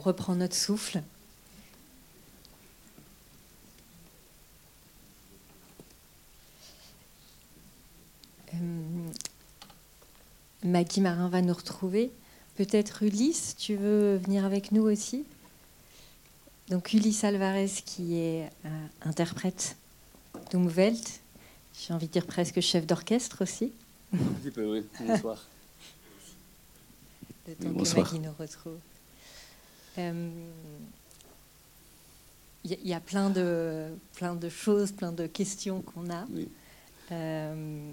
On reprend notre souffle. Euh, Maggie Marin va nous retrouver. Peut-être Ulysse, tu veux venir avec nous aussi? Donc Ulysse Alvarez qui est euh, interprète d'Umwelt. J'ai envie de dire presque chef d'orchestre aussi. Un petit peu, oui. Bonsoir. Le temps que Maggie nous retrouve. Il euh, y, a plein de, plein de choses, plein de questions qu'on a. Oui. Euh,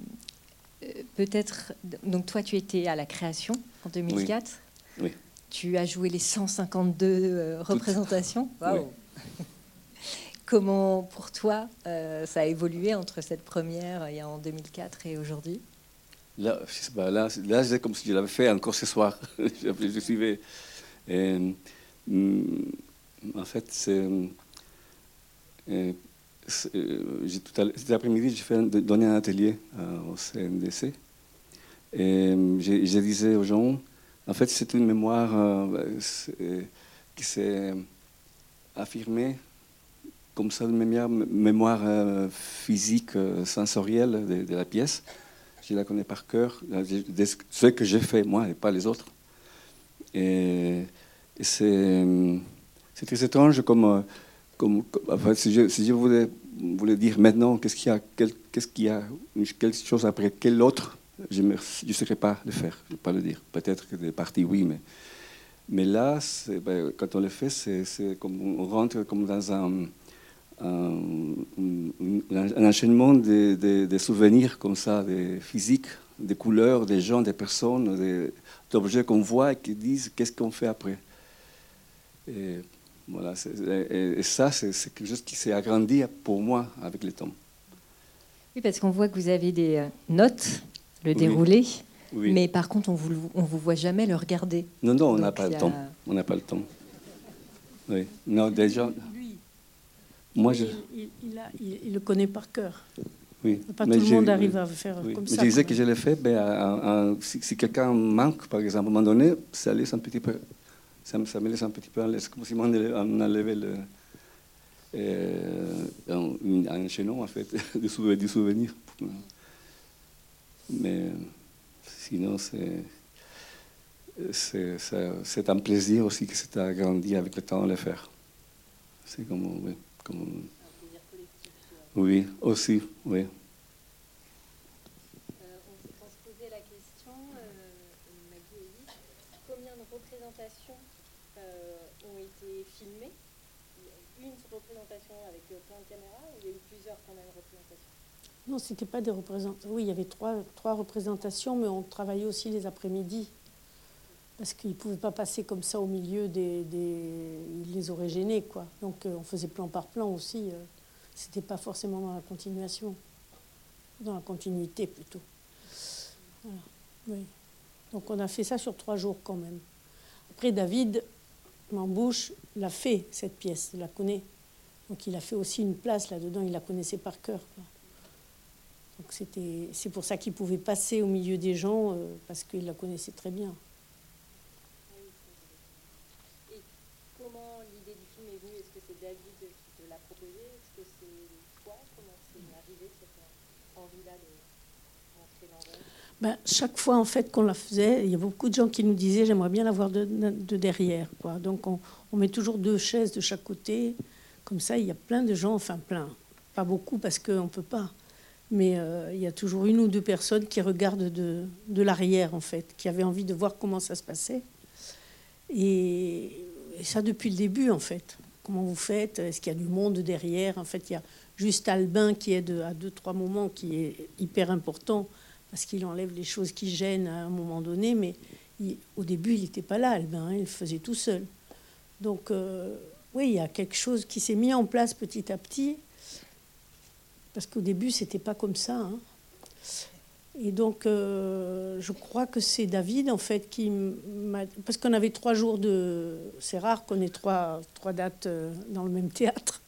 Peut-être, donc toi tu étais à la création en 2004. Oui. oui. Tu as joué les 152 euh, représentations. Oui. Comment pour toi euh, ça a évolué entre cette première en 2004 et aujourd'hui? Là, je sais pas, là, là c'est comme si je l'avais fait encore ce soir. je suivais. Et, en fait, c'est. Euh, cet après-midi, j'ai fait donner un atelier euh, au CNDC. Et je, disais aux gens, en fait, c'est une mémoire euh, qui s'est affirmée comme ça, une mémoire, mémoire euh, physique, sensorielle de, la pièce. Je la connais par cœur, ce que j'ai fait moi et pas les autres. C'est très étrange comme enfin, si, je, si je voulais, dire maintenant qu'est-ce qu'il y a, qu'est-ce qu'il y a, quelque chose après quel autre, je ne saurais pas le faire, je ne vais pas le dire. Peut-être que des parties, oui, mais, là, ben, quand on le fait, on rentre comme dans un, enchaînement des de, souvenirs comme ça, des physiques, des couleurs, des gens, des personnes, d'objets qu'on voit et qui disent qu'est-ce qu'on fait après. Et, voilà, et, ça, c'est quelque chose qui s'est agrandi pour moi avec le temps. Oui, parce qu'on voit que vous avez des euh, notes, le déroulé, oui. mais par contre, on vous, on vous voit jamais le regarder. Non, non, on n'a pas, a... le temps. On n'a pas le temps. Oui, non, déjà. Lui, moi, je. Il, il, a, il, il le connaît par cœur. Oui. Pas tout le monde arrive à faire oui. comme mais ça. Je disais que je l'ai fait, ben, si, si quelqu'un manque, par exemple, à un moment donné, ça laisse un petit peu ça, ça, me laisse un petit peu à l'aise, comme si on enlevait le, euh, un, un, chaînon en fait, du souvenir. Mais sinon, c'est, c'est, c'est, un plaisir aussi que c'est agrandi avec le temps de le faire. C'est comme, oui, comme... Oui, aussi, oui. Ont été filmées Une représentation avec plein de caméras ou il y a eu plusieurs quand même représentations? Non, c'était pas des représentations. Oui, il y avait trois, représentations, mais on travaillait aussi les après-midi. Parce qu'ils ne pouvaient pas passer comme ça au milieu des, des... Ils les auraient gênés, quoi. Donc euh, on faisait plan par plan aussi. Euh, C'était pas forcément dans la continuation. Dans la continuité, plutôt. Donc on a fait ça sur trois jours quand même. Après, David, Mambouche l'a fait, cette pièce, il la connaît. Donc il a fait aussi une place là-dedans, il la connaissait par cœur. Donc c'était, c'est pour ça qu'il pouvait passer au milieu des gens, euh, parce qu'il la connaissait très bien. Et comment l'idée du film est venue? Est-ce que c'est David qui te l'a proposé? Est-ce que c'est toi? Comment c'est arrivé cette envie-là de montrer l'envers ben, chaque fois en fait qu'on la faisait, il y a beaucoup de gens qui nous disaient j'aimerais bien la voir de, de, derrière. Quoi. Donc on, met toujours deux chaises de chaque côté. Comme ça, il y a plein de gens, enfin plein, pas beaucoup parce qu'on ne peut pas. Mais euh, il y a toujours une ou deux personnes qui regardent de, l'arrière en fait, qui avaient envie de voir comment ça se passait. Et, ça depuis le début en fait. Comment vous faites? Est-ce qu'il y a du monde derrière? En fait, il y a juste Albin qui est à deux, trois moments qui est hyper important parce qu'il enlève les choses qui gênent à un moment donné, mais au début, il n'était pas là, Albin, hein, il faisait tout seul. Donc, euh, oui, il y a quelque chose qui s'est mis en place petit à petit, parce qu'au début, c'était pas comme ça. Hein. Et donc, euh, je crois que c'est David, en fait, qui m'a... Parce qu'on avait trois jours de... C'est rare qu'on ait trois, trois dates euh, dans le même théâtre.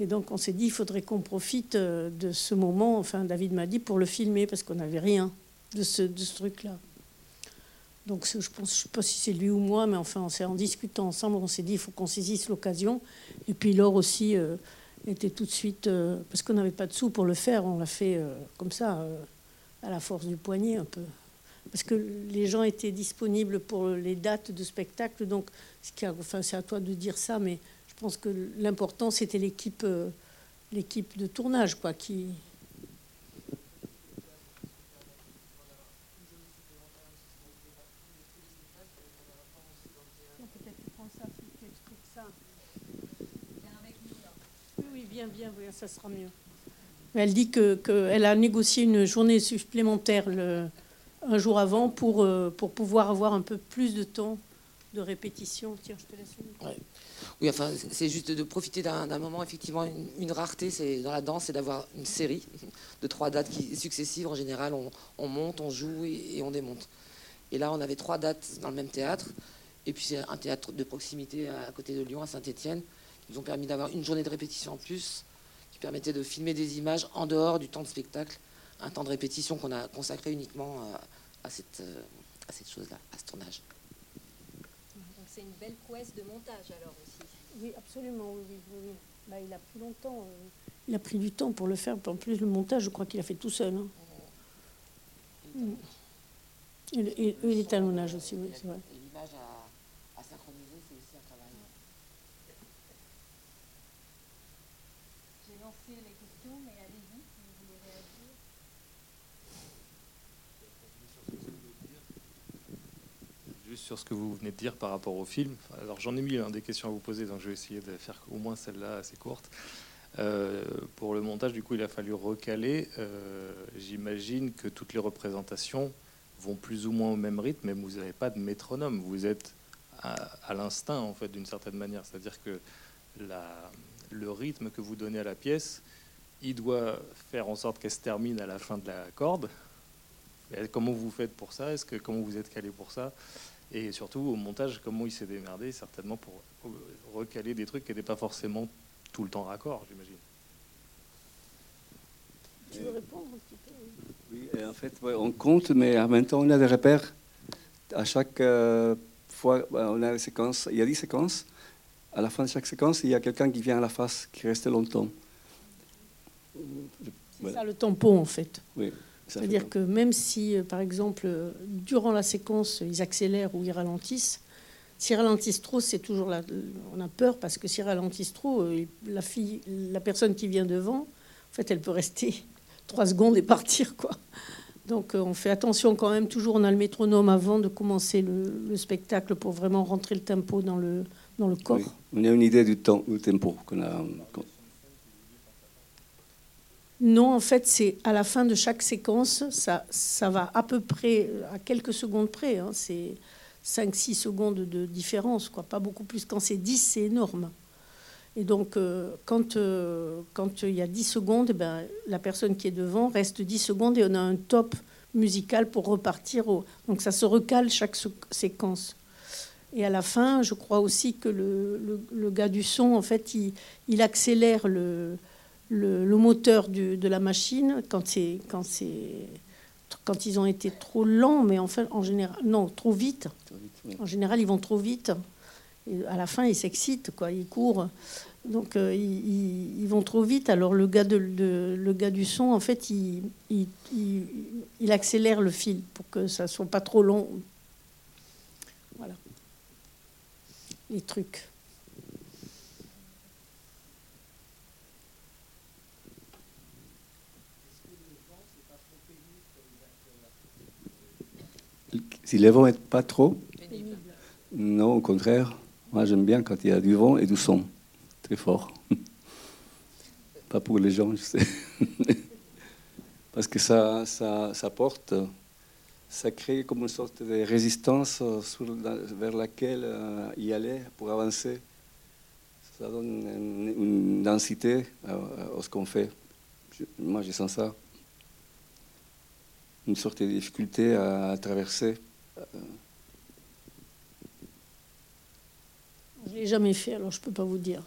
Et donc on s'est dit, il faudrait qu'on profite de ce moment, enfin David m'a dit, pour le filmer, parce qu'on n'avait rien. de ce, truc-là. Donc je je sais pas si c'est lui ou moi, mais enfin, en discutant ensemble, on s'est dit il faut qu'on saisisse l'occasion. Et puis Laure aussi euh, était tout de suite, euh, parce qu'on n'avait pas de sous pour le faire, on l'a fait euh, comme ça, à la force du poignet un peu. Parce que les gens étaient disponibles pour les dates de spectacle, donc enfin, c'est à toi de dire ça, mais je pense que l'important c'était l'équipe, l'équipe de tournage, quoi, qui, bien, bien, ça sera mieux. Elle dit qu'elle que a négocié une journée supplémentaire le, un jour avant pour, euh, pour pouvoir avoir un peu plus de temps de répétition. Tiens, je te laisse ouais. Oui, enfin, c'est juste de profiter d'un moment, effectivement, une, rareté c'est dans la danse, c'est d'avoir une série de trois dates qui, successives. En général, on, on monte, on joue et, on démonte. Et là, on avait trois dates dans le même théâtre. Et puis, c'est un théâtre de proximité à côté de Lyon, à Saint-Étienne. Ils ont permis d'avoir une journée de répétition en plus, qui permettait de filmer des images en dehors du temps de spectacle, un temps de répétition qu'on a consacré uniquement à, cette, euh, cette chose-là, à ce tournage. Donc c'est une belle prouesse de montage alors. Oui, absolument, oui, oui, bah, il a pris longtemps. Euh, il a pris du temps pour le faire. En plus, le montage, je crois qu'il a fait tout seul. Hein. Et, et, et l'étalonnage aussi, oui, c'est vrai. Sur ce que vous venez de dire par rapport au film. Alors j'en ai mis des questions à vous poser, donc je vais essayer de faire au moins celle-là assez courte. Euh, pour le montage, du coup, il a fallu recaler. Euh, j'imagine que toutes les représentations vont plus ou moins au même rythme, mais vous n'avez pas de métronome. Vous êtes à, l'instinct, en fait, d'une certaine manière. C'est-à-dire que le rythme que vous donnez à la pièce, il doit faire en sorte qu'elle se termine à la fin de la corde. comment vous faites pour ça? Est-ce que comment vous êtes calé pour ça? Et surtout au montage, comment il s'est démerdé, certainement pour recaler des trucs qui n'étaient pas forcément tout le temps raccord, j'imagine. Tu veux répondre un petit peu Oui, en fait, on compte, mais en même temps, on a des repères. À chaque euh, fois, on a des séquences, il y a 10 séquences. À la fin de chaque séquence, il y a quelqu'un qui vient à la face, qui reste longtemps. C'est ça le tampon, en fait. Oui. C'est-à-dire que même si, euh, par exemple, euh, durant la séquence, ils accélèrent ou ils ralentissent, s'ils ralentissent trop, c'est toujours. On a peur parce que s'ils ralentissent trop, euh, la fille, la personne qui vient devant, en fait, elle peut rester trois secondes et partir, quoi. Donc, on fait attention quand même. Toujours, on a le métronome avant de commencer le, spectacle pour vraiment rentrer le tempo dans le dans le corps. On a une idée du temps, du tempo qu'on a. Non, en fait, c'est à la fin de chaque séquence, ça, va à peu près, à quelques secondes près. Hein, c'est 5-6 secondes de différence, quoi, pas beaucoup plus. Quand c'est 10, c'est énorme. Et donc, euh, quand euh, quand il y a 10 secondes, eh ben, la personne qui est devant reste 10 secondes et on a un top musical pour repartir. Donc, ça se recale chaque séquence. Et à la fin, je crois aussi que le, gars du son, en fait, il accélère le, le, moteur de la machine quand c'est quand c'est quand ils ont été trop lents, mais en fait, en général, non, trop vite. En général, ils vont trop vite. Et à la fin, ils s'excitent, quoi. Ils courent. Donc, euh, ils, vont trop vite. Alors, le gars, de, le gars du son, en fait, il, il, il, accélère le fil pour que ça soit pas trop long. Voilà. Les trucs. Si le vent n'est pas trop Non, au contraire. Moi, j'aime bien quand il y a du vent et du son. Très fort. pas pour les gens, je sais. Parce que ça, ça, ça, porte, ça crée comme une sorte de résistance vers laquelle euh, y aller pour avancer. Ça donne une, densité à, ce qu'on fait. moi, je sens ça. Une sorte de difficulté à traverser. Je ne l'ai jamais fait, alors je ne peux pas vous dire.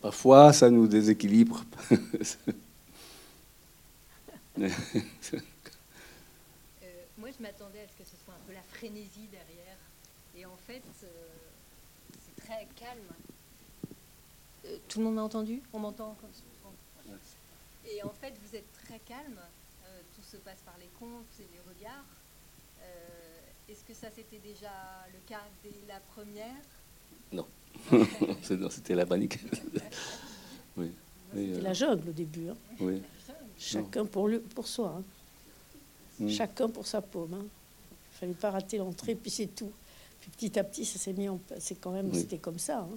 Parfois, ça nous déséquilibre. moi, je m'attendais à ce que ce soit un peu la frénésie derrière. Et en fait, c'est très calme. tout le monde m'a entendu? On m'entend Et en fait, vous êtes très calme. Se passe par les comptes et les regards. Est-ce que ça, c'était déjà le cas dès la première? Non. c'était la panique. oui. C'était la jungle au début. Hein. Oui. Chacun pour, lui, pour soi. Hein. Mm. Chacun pour sa paume. Hein. Il fallait pas rater l'entrée, puis c'est tout. Puis petit à petit, ça s'est mis en C'est quand même, c'était comme ça. Hein.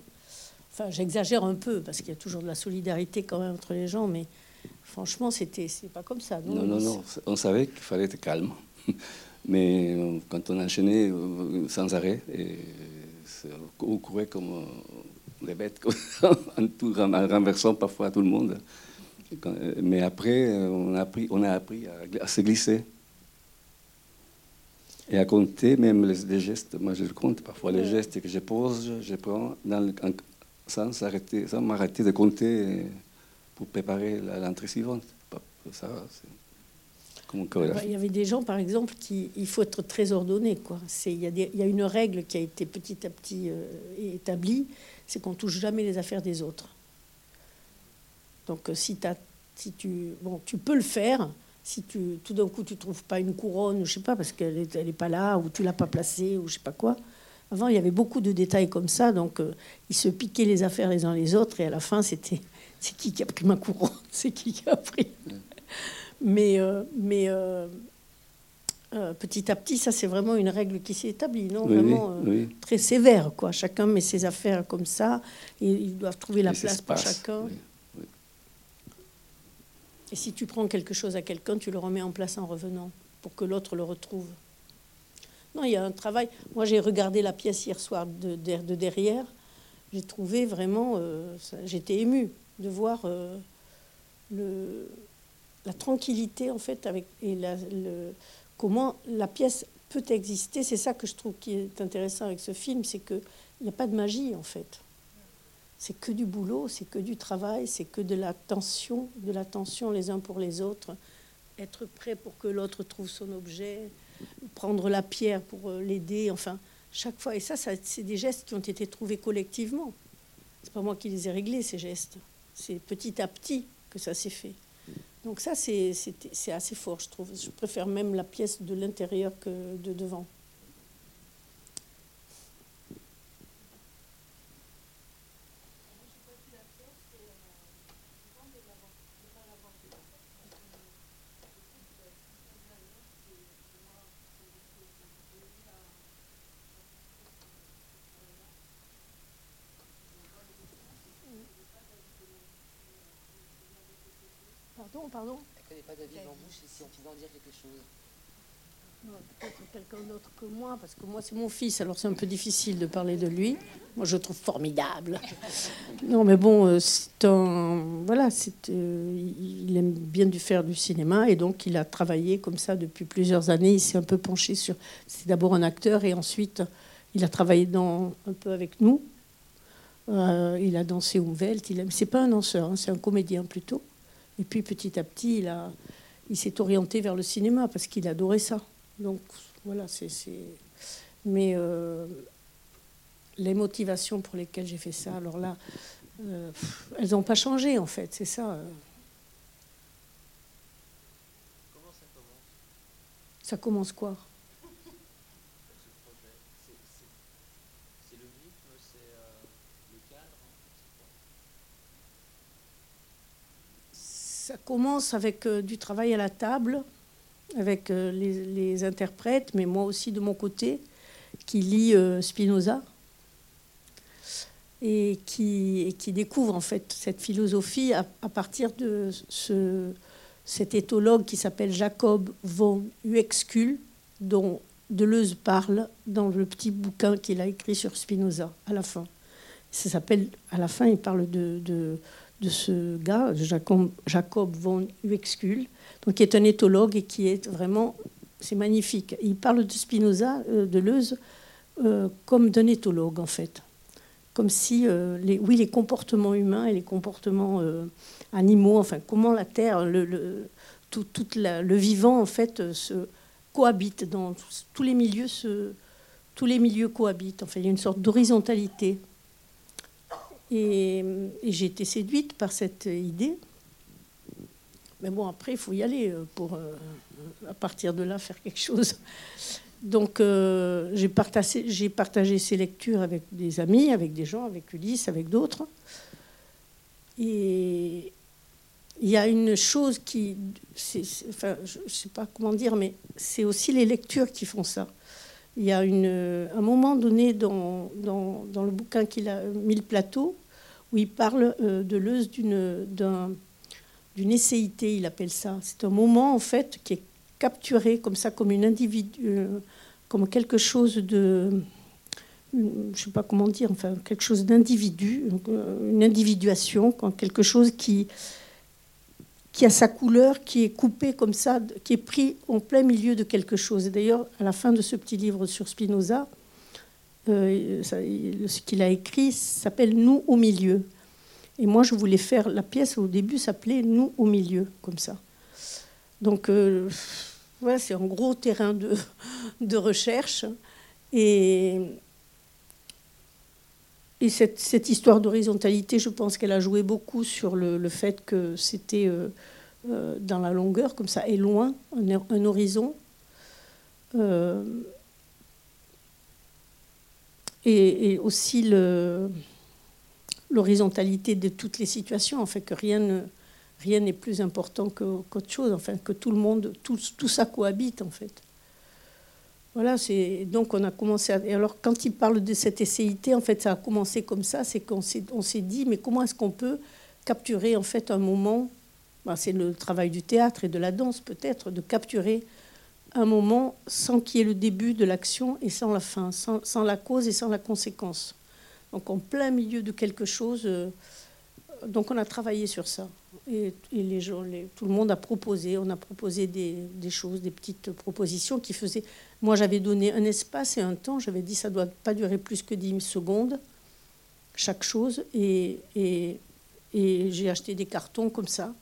Enfin, j'exagère un peu parce qu'il y a toujours de la solidarité quand même entre les gens, mais franchement, c'était, c'est pas comme ça. Non, non, non. On savait qu'il fallait être calme, mais euh, quand on enchaînait euh, sans arrêt, et on courait comme des bêtes, en, tout, en renversant parfois tout le monde. Mais après, on a appris, on a appris à se glisser et à compter même les, gestes. Moi, je compte parfois les gestes que je pose, je prends dans sans arrêter, sans m'arrêter de compter pour préparer l'entrée suivante. Ça, il y avait des gens, par exemple, qui il faut être très ordonné. Quoi. Il y, a il y a une règle qui a été petit à petit euh, établie, c'est qu'on touche jamais les affaires des autres. Donc, euh, si, as, si tu, bon, tu peux le faire, si tu, tout d'un coup tu trouves pas une couronne, je sais pas, parce qu'elle n'est elle est pas là, ou tu l'as pas placée, ou je sais pas quoi. Avant, il y avait beaucoup de détails comme ça, donc euh, ils se piquaient les affaires les uns les autres, et à la fin, c'était c'est qui qui a pris ma couronne, c'est qui qui a pris? Mais, euh, mais euh, petit à petit, ça c'est vraiment une règle qui s'est établie, non? Vraiment très sévère, quoi. Chacun met ses affaires comme ça, ils doivent trouver la place pour chacun. Et si tu prends quelque chose à quelqu'un, tu le remets en place en revenant pour que l'autre le retrouve. Non, il y a un travail. Moi, j'ai regardé la pièce hier soir de, derrière. J'ai trouvé vraiment. Euh, j'étais émue de voir euh, la tranquillité, en fait, avec, et comment la pièce peut exister. C'est ça que je trouve qui est intéressant avec ce film c'est qu'il n'y a pas de magie, en fait c'est que du boulot, c'est que du travail, c'est que de la tension, de la tension les uns pour les autres, être prêt pour que l'autre trouve son objet, prendre la pierre pour euh, l'aider, enfin, chaque fois. Et ça, c'est des gestes qui ont été trouvés collectivement. C'est pas moi qui les ai réglés, ces gestes. C'est petit à petit que ça s'est fait. Donc ça, c'est assez fort, je trouve. Je préfère même la pièce de l'intérieur que de devant. Pardon, pardon Elle ne connaît pas David Lambouche et si on pouvait en dire quelque chose. Peut-être quelqu'un d'autre que moi, parce que moi c'est mon fils, alors c'est un peu difficile de parler de lui. Moi je le trouve formidable. Non mais bon, euh, c'est un, voilà, c'est, euh, il aime bien du faire du cinéma et donc il a travaillé comme ça depuis plusieurs années. Il s'est un peu penché sur, c'est d'abord un acteur et ensuite il a travaillé dans, un peu avec nous. Euh, il a dansé Umwelt. Il aime, c'est pas un danseur, hein, c'est un comédien plutôt. Et puis petit à petit, il, il s'est orienté vers le cinéma parce qu'il adorait ça. Donc voilà, c'est. Mais euh, les motivations pour lesquelles j'ai fait ça, alors là, euh, elles n'ont pas changé en fait, c'est ça. Comment ça commence Ça commence quoi? Ça commence avec euh, du travail à la table, avec euh, les, interprètes, mais moi aussi de mon côté, qui lit euh, Spinoza et qui, découvre en fait cette philosophie à, partir de ce, cet éthologue qui s'appelle Jacob von Uexküll, dont Deleuze parle dans le petit bouquin qu'il a écrit sur Spinoza à la fin. Ça s'appelle, à la fin, il parle de de ce gars, Jacob, von Uexküll, donc qui est un éthologue et qui est vraiment, c'est magnifique. Il parle de Spinoza, euh, de Leuze, euh, comme d'un éthologue en fait, comme si, euh, les, oui, les comportements humains et les comportements animaux, enfin comment la Terre, le, tout, le vivant en fait se cohabite dans tous les milieux. Se, tous les milieux cohabitent. Enfin, il y a une sorte d'horizontalité. Et, j'ai été séduite par cette idée. Mais bon, après, il faut y aller pour, à partir de là, faire quelque chose. Donc, euh, j'ai partagé, ces lectures avec des amis, avec des gens, avec Ulysse, avec d'autres. Et il y a une chose qui. enfin, je ne sais pas comment dire, mais c'est aussi les lectures qui font ça. Il y a un moment donné dans le bouquin qu'il a mis le plateau, où il parle euh, de l'euse d'une, d'une essayité, il appelle ça. C'est un moment, en fait, qui est capturé comme ça, comme une individu, euh, comme quelque chose de, je sais pas comment dire, enfin quelque chose d'individu, une individuation, quelque chose qui qui a sa couleur, qui est coupé comme ça, qui est pris en plein milieu de quelque chose. D'ailleurs, à la fin de ce petit livre sur Spinoza, euh, ce qu'il a écrit s'appelle Nous au milieu. Et moi, je voulais faire la pièce au début s'appelait Nous au milieu, comme ça. Donc, euh, c'est un gros terrain de, de recherche. Et, et cette, cette histoire d'horizontalité, je pense qu'elle a joué beaucoup sur le, le fait que c'était euh, euh, dans la longueur, comme ça, et loin, un horizon. Et, aussi l'horizontalité de toutes les situations, en fait, que rien ne rien n'est plus important qu'autre chose, enfin que tout le monde, tout, tout, ça cohabite en fait. Voilà, c'est donc on a commencé. Alors quand il parle de cette essayité, en fait, ça a commencé comme ça, c'est qu'on s'est, on s'est dit, mais comment est-ce qu'on peut capturer en fait un moment ben, C'est le travail du théâtre et de la danse peut-être, de capturer un moment sans qu'il y ait le début de l'action et sans la fin, sans, sans, la cause et sans la conséquence. Donc en plein milieu de quelque chose. Euh, donc on a travaillé sur ça. Et, les gens, tout le monde a proposé, on a proposé des, choses, des petites propositions qui faisaient. Moi, j'avais donné un espace et un temps. J'avais dit ça ne doit pas durer plus que 10 secondes, chaque chose. Et, et, j'ai acheté des cartons comme ça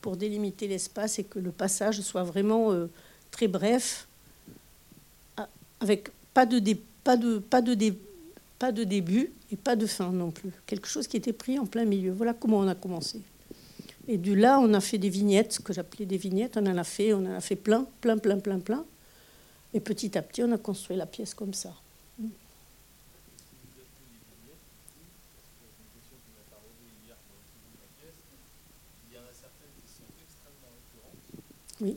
pour délimiter l'espace et que le passage soit vraiment euh, très bref, avec pas de, de, de, de début et pas de fin non plus. Quelque chose qui était pris en plein milieu. Voilà comment on a commencé. Et du là, on a fait des vignettes, ce que j'appelais des vignettes. On en a fait, on en a fait plein, plein, plein, plein, plein. Et petit à petit, on a construit la pièce comme ça. Oui.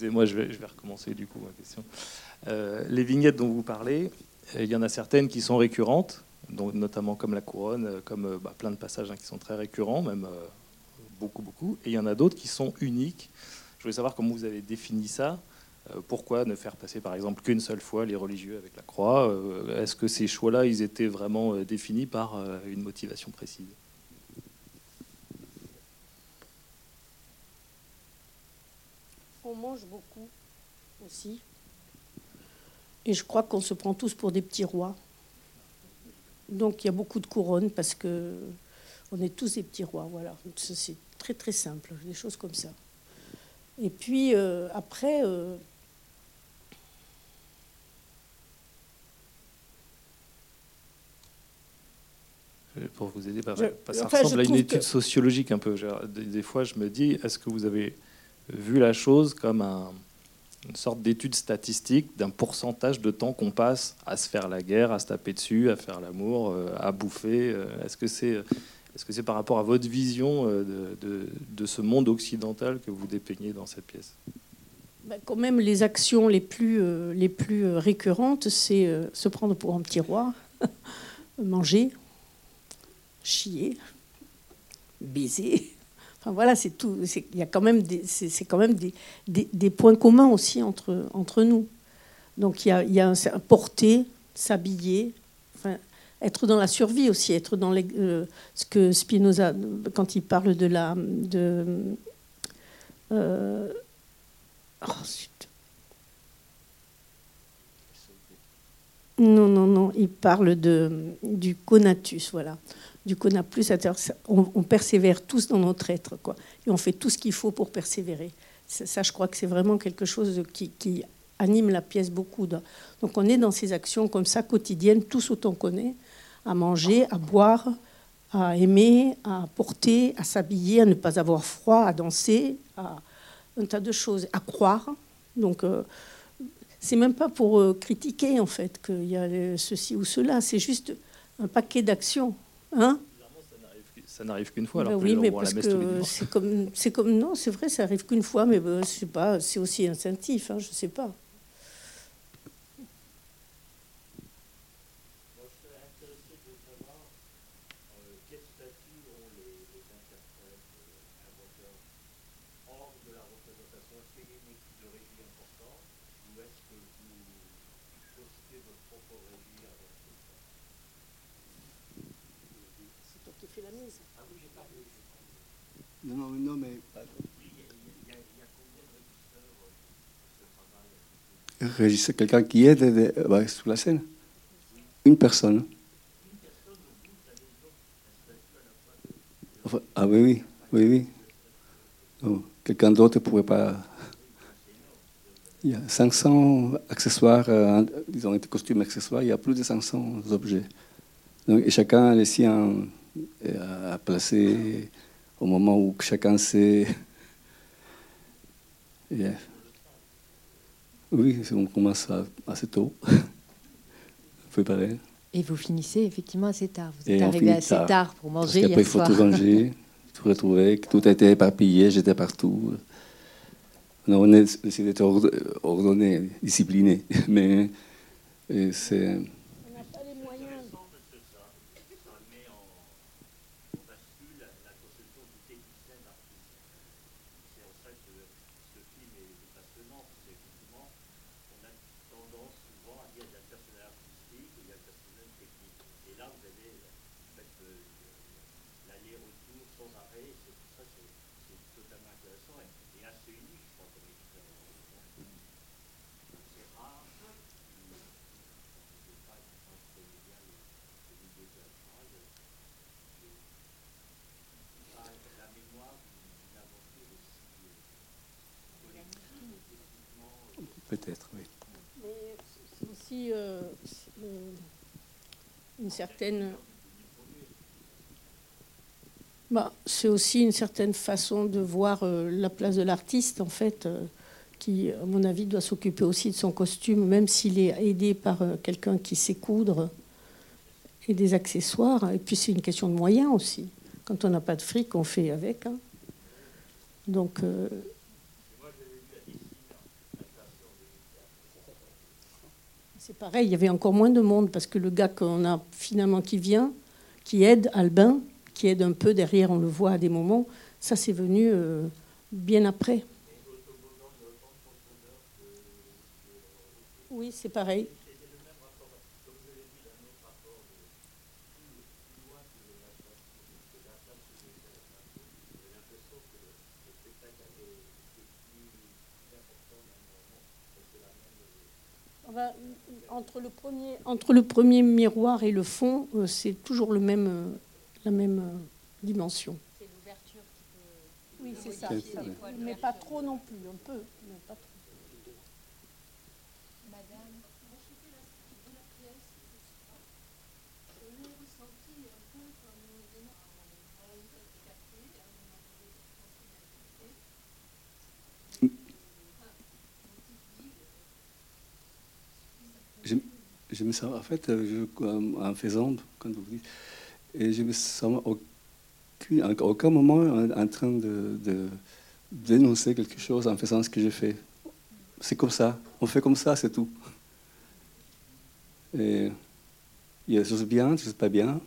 Excusez-moi, je vais, recommencer du coup ma question. Euh, les vignettes dont vous parlez, il y en a certaines qui sont récurrentes, notamment comme la couronne, euh, comme euh, bah, plein de passages hein, qui sont très récurrents, même beaucoup, beaucoup. Et il y en a d'autres qui sont uniques. Je voulais savoir comment vous avez défini ça. pourquoi ne faire passer par exemple qu'une seule fois les religieux avec la croix? Est-ce que ces choix-là, ils étaient vraiment définis par une motivation précise? Mange beaucoup aussi. Et je crois qu'on se prend tous pour des petits rois. Donc il y a beaucoup de couronnes parce que on est tous des petits rois. Voilà, c'est très très simple, des choses comme ça. Et puis euh, après. Euh, pour vous aider, ça ressemble à une étude sociologique un peu. Des fois, je me dis, est-ce que vous avez vu la chose comme une sorte d'étude statistique d'un pourcentage de temps qu'on passe à se faire la guerre, à se taper dessus, à faire l'amour, euh, à bouffer. Euh, est-ce que c'est est-ce que c'est par rapport à votre vision euh, de, ce monde occidental que vous dépeignez dans cette pièce? Ben, Quand même, les actions les plus récurrentes, c'est se prendre pour un petit roi, manger, chier, baiser, Enfin voilà, c'est tout. Il y a quand même des, c'est quand même des, points communs aussi entre, entre nous. Donc il y a, y a un, porter, s'habiller, enfin, être dans la survie aussi, être dans euh, ce que Spinoza, quand il parle de la, de, Euh, oh, non, non, non, il parle de, du conatus, voilà. Du conatus, on, on persévère tous dans notre être, quoi. Et on fait tout ce qu'il faut pour persévérer. Ça, je crois que c'est vraiment quelque chose qui, anime la pièce beaucoup. Donc on est dans ces actions comme ça quotidiennes, tous autant qu'on est, à manger, à boire, à aimer, à porter, à s'habiller, à ne pas avoir froid, à danser, à un tas de choses, à croire. Donc euh, c'est même pas pour euh, critiquer en fait qu'il y a ceci ou cela, c'est juste un paquet d'actions. Hein ça n'arrive qu'une fois. Alors ben oui, mais parce que c'est comme, c'est comme non, c'est vrai, ça arrive qu'une fois, mais ben, je pas, c'est aussi instinctif, hein, je sais pas. C'est quelqu'un qui aide bah, sur la scène. Une personne. ah oui, oui, oui, oui. quelqu'un d'autre ne pourrait pas. Il y a 500 accessoires, euh, disons des costumes accessoires, il y a plus de 500 objets. et chacun a les siens euh, à placer au moment où chacun sait. Oui, on commence assez tôt. Préparer. Et vous finissez effectivement assez tard. Vous êtes arrivé assez tard. pour manger Parce hier il faut tout ranger, tout retrouver. Tout a été éparpillé, j'étais partout. on essaie d'être ordonné, discipliné. Mais c'est Peut-être, oui. c'est aussi euh, euh, une certaine. Bah, c'est aussi une certaine façon de voir euh, la place de l'artiste, en fait, qui, à mon avis, doit s'occuper aussi de son costume, même s'il est aidé par quelqu'un qui sait coudre et des accessoires. Et puis, c'est une question de moyens aussi. Quand on n'a pas de fric, on fait avec. Hein. Donc. c'est pareil, il y avait encore moins de monde parce que le gars qu'on a finalement qui vient, qui aide, Albin, qui aide un peu derrière, on le voit à des moments, ça c'est venu euh, bien après. Oui, c'est pareil. Entre le premier, entre le premier miroir et le fond, euh, c'est toujours le même, euh, la même euh, dimension. C'est l'ouverture qui peut. Oui, c'est ça. Mais pas trop non plus, un peu, mais pas trop. Je me sens, en fait, je, en faisant, quand vous dites, et je me sens aucun, à aucun moment en, train de, dénoncer quelque chose en faisant ce que je fais. C'est comme ça, on fait comme ça, c'est tout. Et il y a des choses bien, des choses pas bien.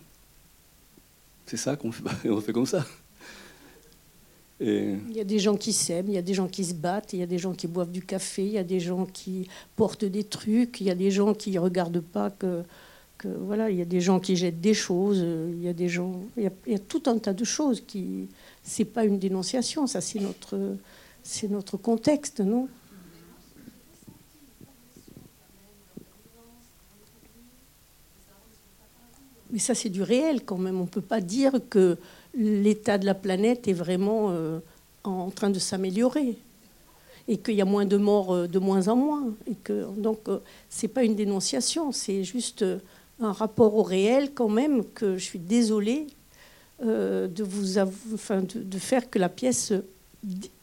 C'est ça qu'on fait, on fait comme ça. Il y a des gens qui s'aiment, il y a des gens qui se battent, il y a des gens qui boivent du café, il y a des gens qui portent des trucs, il y a des gens qui ne regardent pas que, Voilà, il y a des gens qui jettent des choses, il y a des gens. Il y a, tout un tas de choses qui. C'est pas une dénonciation, ça, c'est notre. C'est notre contexte, non? Mais ça, c'est du réel quand même. On ne peut pas dire que l'état de la planète est vraiment euh, en train de s'améliorer et qu'il y a moins de morts euh, de moins en moins. Et que, donc, euh, ce n'est pas une dénonciation, c'est juste un rapport au réel quand même que je suis désolée de, vous de, faire que la pièce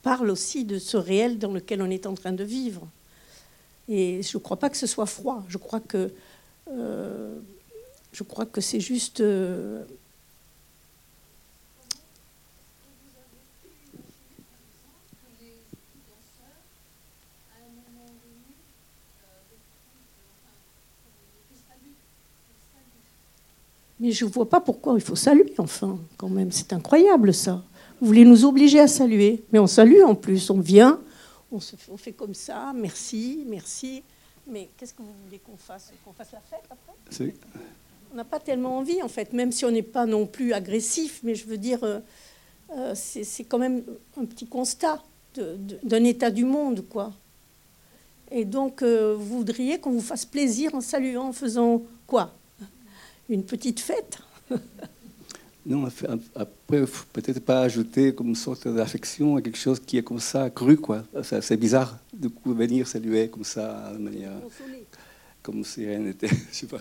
parle aussi de ce réel dans lequel on est en train de vivre. Et je ne crois pas que ce soit froid. Je crois que c'est juste. Mais je ne vois pas pourquoi il faut saluer, enfin, quand même. C'est incroyable, ça. Vous voulez nous obliger à saluer. Mais on salue en plus. On vient, on, se fait, on fait comme ça. Merci, merci. Mais qu'est-ce que vous voulez qu'on fasse? Qu'on fasse la fête après? On n'a pas tellement envie, en fait, même si on n'est pas non plus agressif, mais je veux dire, euh, euh, c'est quand même un petit constat d'un état du monde, quoi. Et donc, euh, vous voudriez qu'on vous fasse plaisir en saluant, en faisant quoi? Une petite fête. Non, après, peut-être pas ajouter comme une sorte d'affection à quelque chose qui est comme ça, cru, quoi. C'est bizarre, de coup, venir saluer comme ça, de manière... Comme si rien n'était, je sais pas.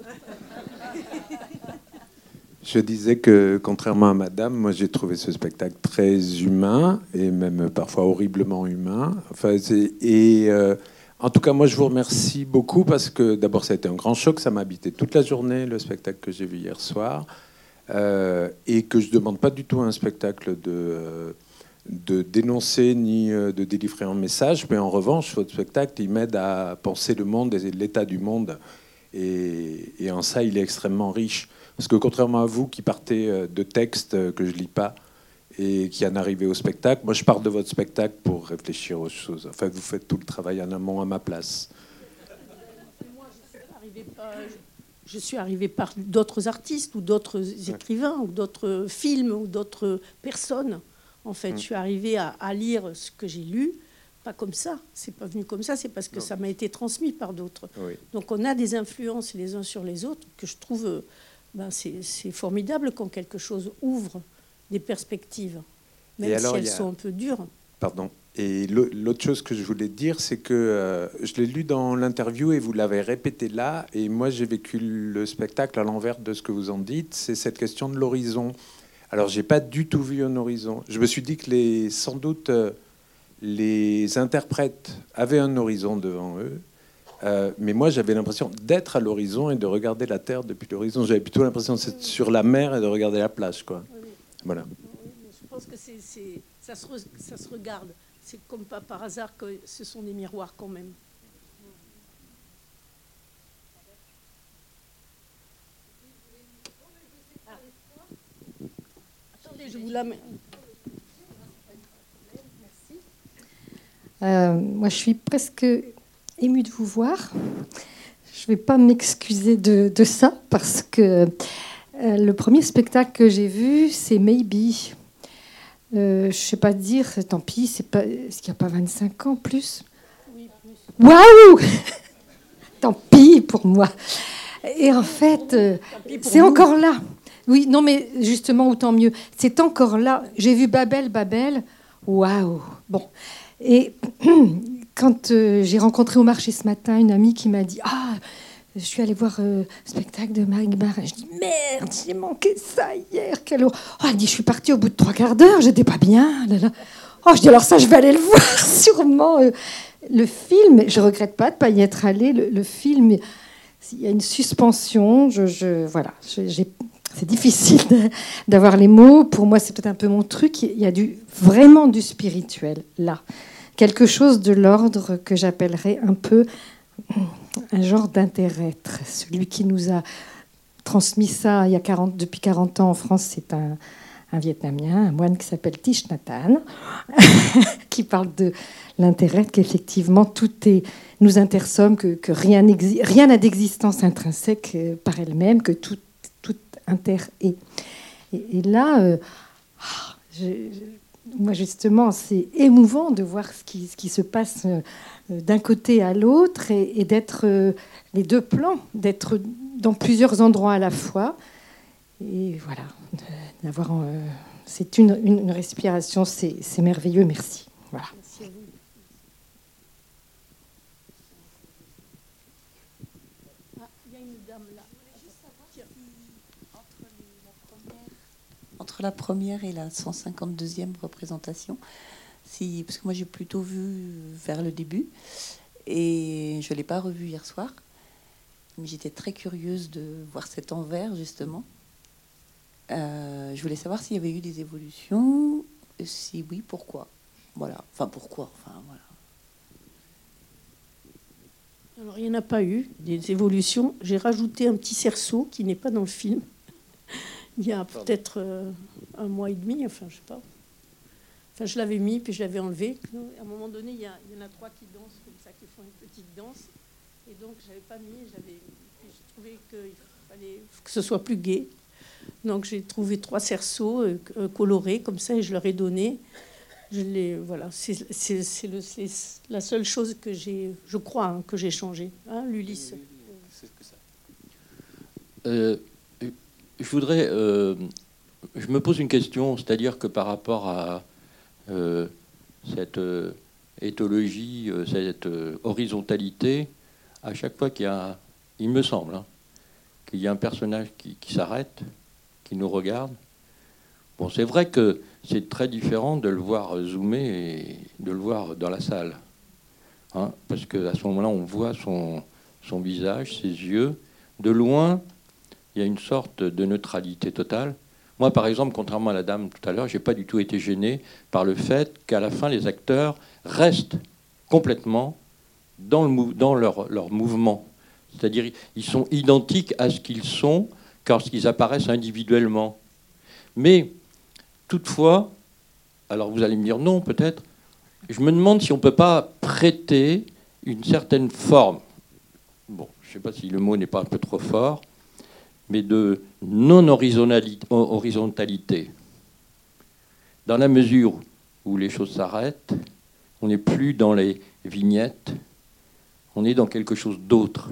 Je disais que, contrairement à Madame, moi j'ai trouvé ce spectacle très humain et même parfois horriblement humain. Enfin, et euh, en tout cas, moi je vous remercie beaucoup parce que d'abord ça a été un grand choc, ça m'a habité toute la journée le spectacle que j'ai vu hier soir euh, et que je demande pas du tout un spectacle de euh, dénoncer ni de délivrer un message, mais en revanche, votre spectacle, il m'aide à penser le monde et l'état du monde. Et, et en ça, il est extrêmement riche. Parce que contrairement à vous qui partez euh, de textes euh, que je lis pas et qui en arrivez au spectacle, moi je pars de votre spectacle pour réfléchir aux choses. Enfin, vous faites tout le travail en amont à ma place. je suis arrivée par d'autres artistes ou d'autres écrivains ou d'autres films ou d'autres personnes. En fait, mm. je suis arrivée à, lire ce que j'ai lu, pas comme ça. C'est pas venu comme ça, c'est parce que ça m'a été transmis par d'autres. Donc on a des influences les uns sur les autres que je trouve euh, ben c'est formidable quand quelque chose ouvre des perspectives, même si elles sont un peu dures. Pardon. Et l'autre chose que je voulais dire, c'est que euh, je l'ai lu dans l'interview et vous l'avez répété là, et moi j'ai vécu le spectacle à l'envers de ce que vous en dites, c'est cette question de l'horizon. Alors j'ai pas du tout vu un horizon. Je me suis dit que les, sans doute euh, les interprètes avaient un horizon devant eux, euh, mais moi, j'avais l'impression d'être à l'horizon et de regarder la Terre depuis l'horizon. J'avais plutôt l'impression d'être sur la mer et de regarder la plage. Quoi. Voilà. Je pense que ça, se ça se regarde. C'est comme pas par hasard que ce sont des miroirs quand même. Attendez, je vous la mets. Euh, moi, je suis presque émue de vous voir. Je ne vais pas m'excuser de, ça parce que euh, le premier spectacle que j'ai vu, c'est Maybe. Euh, je ne sais pas dire, tant pis, c'est pas, est-ce qu'il n'y a pas 25 ans plus? Waouh Tant pis pour moi. Et en fait, euh, c'est encore là. Oui, non, mais justement, autant mieux. C'est encore là. J'ai vu Babel, Babel. Waouh Bon. Et quand euh, j'ai rencontré au marché ce matin une amie qui m'a dit Ah, je suis allée voir euh, le spectacle de Marie Barre. Je dis Merde, j'ai manqué ça hier. Quelle... Oh, elle dit Je suis partie au bout de trois quarts d'heure, j'étais pas bien. Oh, je dis Alors ça, je vais aller le voir sûrement. Euh, le film, je regrette pas de pas y être allée. Le, film, il y a une suspension. Je, voilà, c'est difficile d'avoir les mots. Pour moi, c'est peut-être un peu mon truc. Il y a du, vraiment du spirituel là quelque chose de l'ordre que j'appellerais un peu un genre d'intérêt. Celui qui nous a transmis ça il y a 40, depuis 40 ans en France, c'est un, un Vietnamien, un moine qui s'appelle Thich Nhat qui parle de l'intérêt qu'effectivement tout est, nous intersomme, que, rien n'a d'existence intrinsèque euh, par elle-même, que tout, inter est. Et, là, euh, ah, moi justement, c'est émouvant de voir ce qui, se passe euh, d'un côté à l'autre et, d'être les deux plans, d'être dans plusieurs endroits à la fois. Et voilà, d'avoir. c'est une, une, respiration, c'est merveilleux, merci. Voilà. La première et la 152e représentation. Parce que moi j'ai plutôt vu vers le début et je ne l'ai pas revu hier soir. Mais j'étais très curieuse de voir cet envers justement. Euh, je voulais savoir s'il y avait eu des évolutions. Si oui, pourquoi Voilà. Enfin, pourquoi Enfin, voilà. Alors, il n'y en a pas eu des évolutions. J'ai rajouté un petit cerceau qui n'est pas dans le film il y a peut-être euh, un mois et demi, enfin, je sais pas. Enfin, je l'avais mis, puis je l'avais enlevé. À un moment donné, il y, en a trois qui dansent comme ça, qui font une petite danse. Et donc, je n'avais pas mis, j'avais, j'ai trouvé qu'il fallait que ce soit plus gai. Donc, j'ai trouvé trois cerceaux euh, euh, colorés comme ça et je leur ai donné. Je les, voilà, c'est, la seule chose que j'ai, je crois, hein, que j'ai changé. Hein, l'Ulysse. c'est que ça je voudrais. Euh, je me pose une question, c'est-à-dire que par rapport à euh, cette euh, éthologie, cette horizontalité, à chaque fois qu'il y a, il me semble, hein, qu'il y a un personnage qui, s'arrête, qui nous regarde. Bon, c'est vrai que c'est très différent de le voir zoomer et de le voir dans la salle. Hein, parce qu'à ce moment-là, on voit son, son visage, ses yeux. De loin, il y a une sorte de neutralité totale. Moi, par exemple, contrairement à la dame tout à l'heure, je n'ai pas du tout été gêné par le fait qu'à la fin, les acteurs restent complètement dans, le, dans leur, leur mouvement. C'est-à-dire, ils sont identiques à ce qu'ils sont lorsqu'ils apparaissent individuellement. Mais, toutefois, alors vous allez me dire non, peut-être, je me demande si on ne peut pas prêter une certaine forme. Bon, je ne sais pas si le mot n'est pas un peu trop fort, mais de non-horizontalité. Dans la mesure où les choses s'arrêtent, on n'est plus dans les vignettes, on est dans quelque chose d'autre.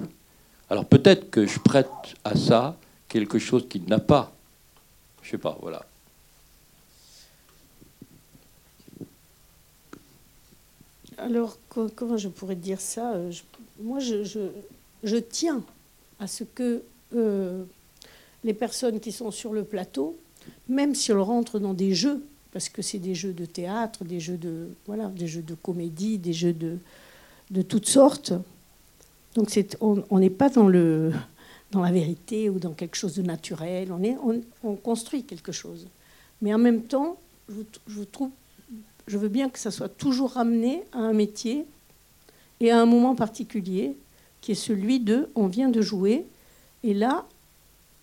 Alors peut-être que je prête à ça quelque chose qui n'a pas. Je ne sais pas, voilà. Alors, comment je pourrais dire ça? Euh, Moi, je, je, tiens à ce que euh, les personnes qui sont sur le plateau, même si elles rentrent dans des jeux, parce que c'est des jeux de théâtre, des jeux de, voilà, des jeux de comédie, des jeux de, de toutes sortes. Donc on n'est pas dans, le, dans la vérité ou dans quelque chose de naturel, on, est, on, construit quelque chose. Mais en même temps, je, trouve, je veux bien que ça soit toujours ramené à un métier et à un moment particulier, qui est celui de on vient de jouer, et là,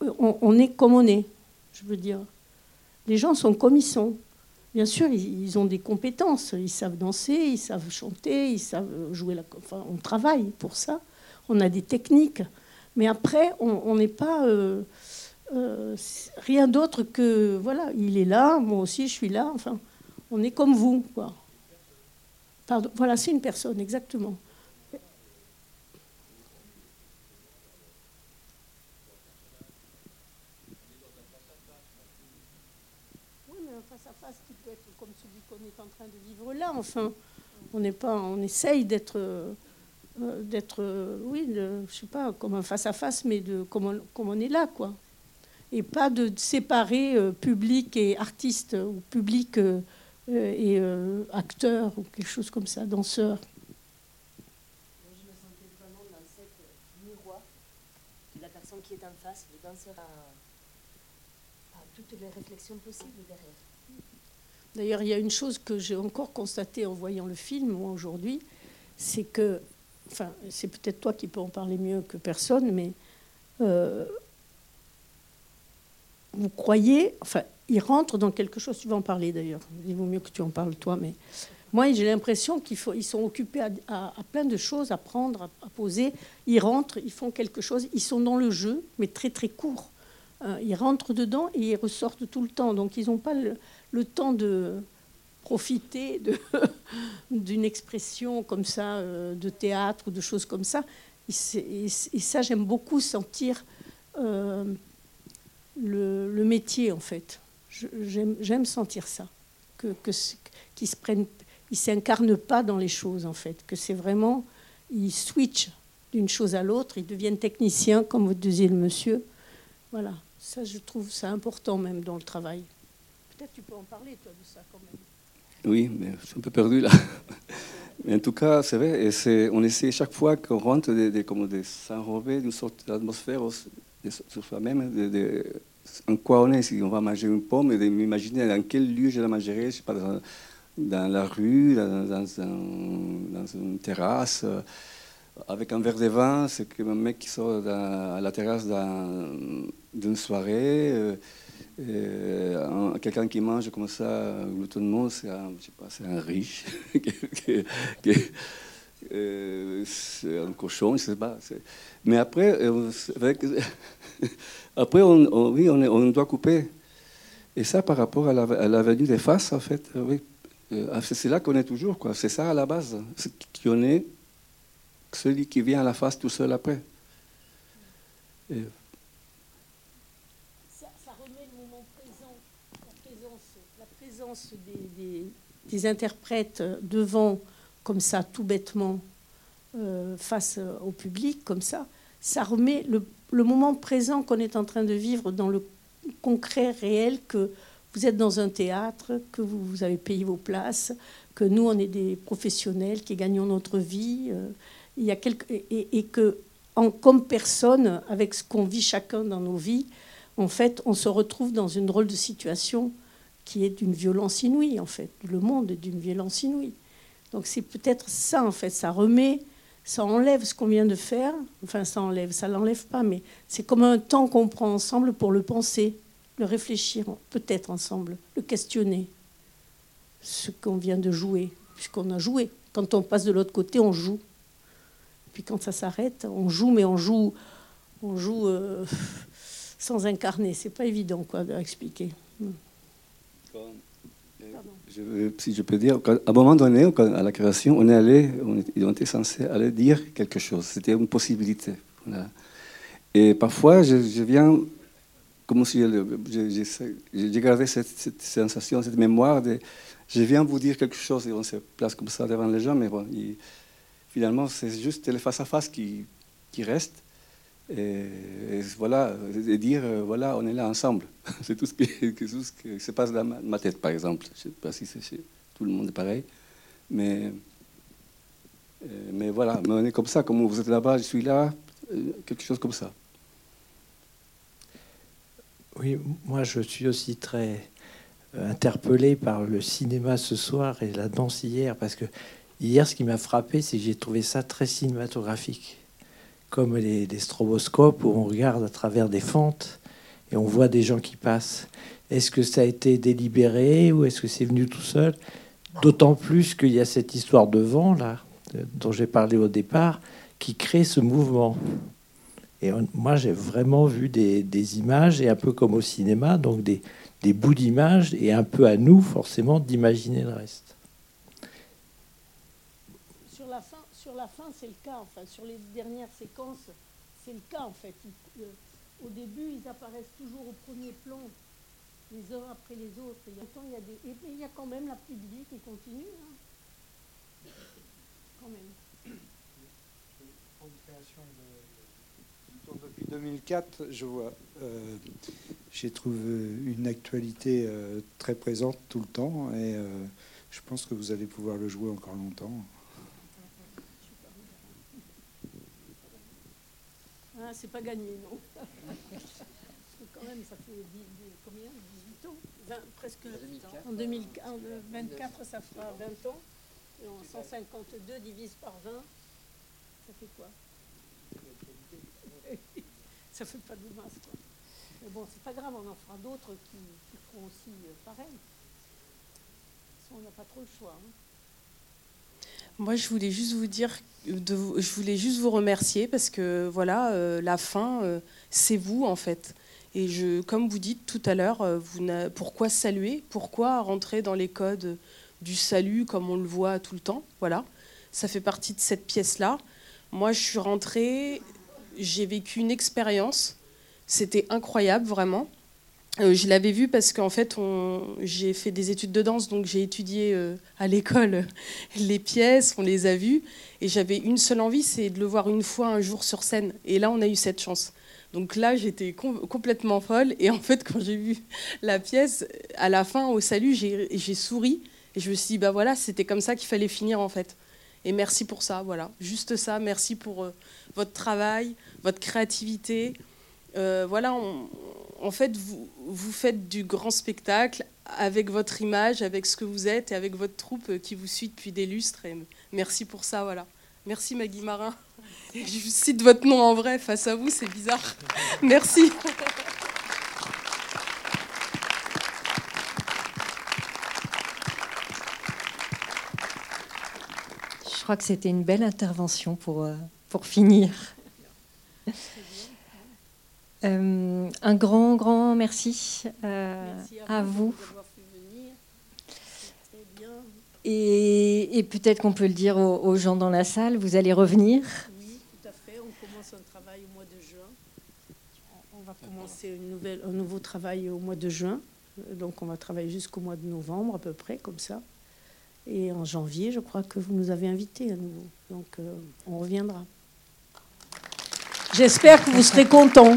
on, est comme on est, je veux dire. Les gens sont comme ils sont. Bien sûr, ils, ont des compétences. Ils savent danser, ils savent chanter, ils savent jouer la. Enfin, on travaille pour ça. On a des techniques. Mais après, on n'est pas euh, euh, rien d'autre que voilà, il est là, moi aussi je suis là. Enfin, on est comme vous, quoi. Voilà, c'est une personne, exactement. De vivre là. Enfin, on essaye d'être, euh, euh, oui, je sais pas, comme un face à face, mais de comme on, est là, quoi. Et pas de séparer euh, public et artiste ou public et acteur ou quelque chose comme ça, danseur. Je me sentais vraiment dans cette miroir de la personne qui est en face, le danseur a toutes les réflexions possibles derrière. D'ailleurs, il y a une chose que j'ai encore constatée en voyant le film, moi, aujourd'hui, c'est que, enfin, c'est peut-être toi qui peux en parler mieux que personne, mais euh, vous croyez, enfin, ils rentrent dans quelque chose. Tu vas en parler d'ailleurs. Il vaut mieux que tu en parles toi, mais moi, j'ai l'impression qu'ils ils sont occupés à, plein de choses, à prendre, à, poser. Ils rentrent, ils font quelque chose. Ils sont dans le jeu, mais très très court. Euh, ils rentrent dedans et ils ressortent tout le temps. Donc, ils n'ont pas le, temps de profiter d'une expression comme ça, euh, de théâtre ou de choses comme ça. Et, ça, j'aime beaucoup sentir euh, le, métier, en fait. J'aime sentir ça, que, que qu'ils se prennent, ils s'incarnent pas dans les choses, en fait, que c'est vraiment, ils switchent d'une chose à l'autre, ils deviennent techniciens, comme vous disiez le monsieur. Voilà, ça, je trouve ça important même dans le travail. Peut-être tu peux en parler, toi, de ça, quand même. Oui, mais je suis un peu perdu là. Mais en tout cas, c'est vrai, et c'est, on essaie chaque fois qu'on rentre de, de, comme de s'enrober d'une sorte d'atmosphère sur soi-même, de, en quoi on est, si on va manger une pomme, et de m'imaginer dans quel lieu je la mangerai, je sais pas, dans, dans la rue, dans, dans, un, dans, une terrasse, euh, avec un verre de vin, c'est comme un mec qui sort à la terrasse d'une soirée. Euh, quelqu'un qui mange comme ça gloutonnement, c'est un, un riche, c'est un cochon, je sais pas. Mais après, après on, oui, on, doit couper. Et ça, par rapport à la, venue des faces, en fait, oui, euh, c'est là qu'on est toujours, quoi. C'est ça à la base. Qu'on est celui qui vient à la face tout seul après remet le moment présent, la des, interprètes devant, comme ça, tout bêtement, euh, face au public, comme ça. Ça remet le, moment présent qu'on est en train de vivre dans le concret réel que vous êtes dans un théâtre, que vous, avez payé vos places, que nous, on est des professionnels qui gagnons notre vie. Euh, il y a et, que, en, comme personne, avec ce qu'on vit chacun dans nos vies, en fait, on se retrouve dans une drôle de situation qui est d'une violence inouïe, en fait. Le monde est d'une violence inouïe. Donc c'est peut-être ça, en fait. Ça remet, ça enlève ce qu'on vient de faire. Enfin, ça enlève, ça l'enlève pas, mais c'est comme un temps qu'on prend ensemble pour le penser le réfléchir peut-être ensemble, le questionner, ce qu'on vient de jouer, puisqu'on a joué. Quand on passe de l'autre côté, on joue. Puis quand ça s'arrête, on joue, mais on joue, on joue euh, sans incarner. C'est pas évident quoi à expliquer. Hmm. si je peux dire, à un moment donné, à la création, on est allé, on était censé aller dire quelque chose. C'était une possibilité. Et parfois, je, viens comme si j'ai gardé cette, sensation, cette mémoire je viens vous dire quelque chose et on se place comme ça devant les gens, mais bon, finalement, c'est juste le face-à-face qui, qui reste. Et, voilà, et dire voilà, on est là ensemble. c'est tout, ce qui, se passe dans ma, tête, par exemple. Je ne sais pas si c'est chez tout le monde pareil, mais, euh, mais voilà, on est comme ça, comme vous êtes là-bas, je suis là, euh, quelque chose comme ça. Oui, moi je suis aussi très euh, interpellé par le cinéma ce soir et la danse hier, parce que hier, ce qui m'a frappé, c'est que j'ai trouvé ça très cinématographique, comme les, stroboscopes où on regarde à travers des fentes et on voit des gens qui passent. Est-ce que ça a été délibéré ou est-ce que c'est venu tout seul? D'autant plus qu'il y a cette histoire de vent, là, dont j'ai parlé au départ, qui crée ce mouvement. Et moi, j'ai vraiment vu des, images, et un peu comme au cinéma, donc des, des bouts d'images, et un peu à nous, forcément, d'imaginer le reste. Sur la fin, c'est le cas. Enfin, sur les dernières séquences, c'est le cas, en fait. Euh, au début, ils apparaissent toujours au premier plan, les uns après les autres. Et il y a, des, et il quand même la petite qui continue. Hein. Quand même. depuis 2004, je vois, euh, j'ai trouvé une actualité euh, très présente tout le temps et je pense que vous allez pouvoir le jouer encore longtemps. Ah, c'est pas gagné, non. quand même, ça fait combien 18 ans Presque. En 2024, ça fera 20 ans. Et en 152 divise par 20, ça fait quoi ça fait pas de masse. Quoi. Mais bon, c'est pas grave, on en fera d'autres qui, qui feront aussi euh, pareil. On n'a pas trop le choix. hein. Moi, je voulais juste vous dire, vous- je voulais juste vous remercier parce que voilà, euh, la fin, euh, c'est vous en fait. Et je, comme vous dites tout à l'heure, euh, pourquoi saluer? Pourquoi rentrer dans les codes du salut comme on le voit tout le temps? Voilà, ça fait partie de cette pièce-là. Moi, je suis rentrée, j'ai vécu une expérience. C'était incroyable, vraiment. Euh, je l'avais vu parce qu'en fait, j'ai fait des études de danse, donc j'ai étudié euh, à l'école les pièces, on les a vues, et j'avais une seule envie, c'est de le voir une fois un jour sur scène. Et là, on a eu cette chance. Donc là, j'étais com- complètement folle, et en fait, quand j'ai vu la pièce, à la fin, au salut, j'ai souri, et je me suis dit, bah voilà, c'était comme ça qu'il fallait finir, en fait. Et merci pour ça, voilà, juste ça. Merci pour euh, votre travail, votre créativité. Voilà, on- en fait, vous, vous faites du grand spectacle avec votre image, avec ce que vous êtes et avec votre troupe qui vous suit depuis des lustres. Et merci pour ça, voilà. Merci Maggie Marin. Je cite votre nom en vrai face à vous, c'est bizarre. Merci. Je crois que c'était une belle intervention pour, euh, pour finir. Euh, un grand, grand merci, euh, Merci à vous. Et, et peut-être qu'on peut le dire aux, aux gens dans la salle, vous allez revenir. Oui, tout à fait. On commence un travail au mois de juin. On va commencer une nouvelle, un nouveau travail au mois de juin. Euh, Donc on va travailler jusqu'au mois de novembre à peu près, comme ça. Et en janvier, je crois que vous nous avez invités à nouveau. Donc euh, on reviendra. J'espère que vous serez contents.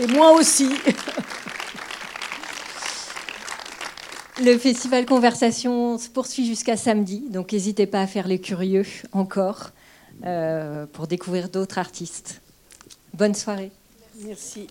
Et moi aussi. Le festival Conversation se poursuit jusqu'à samedi, donc n'hésitez pas à faire les curieux encore euh, pour découvrir d'autres artistes. Bonne soirée. Merci.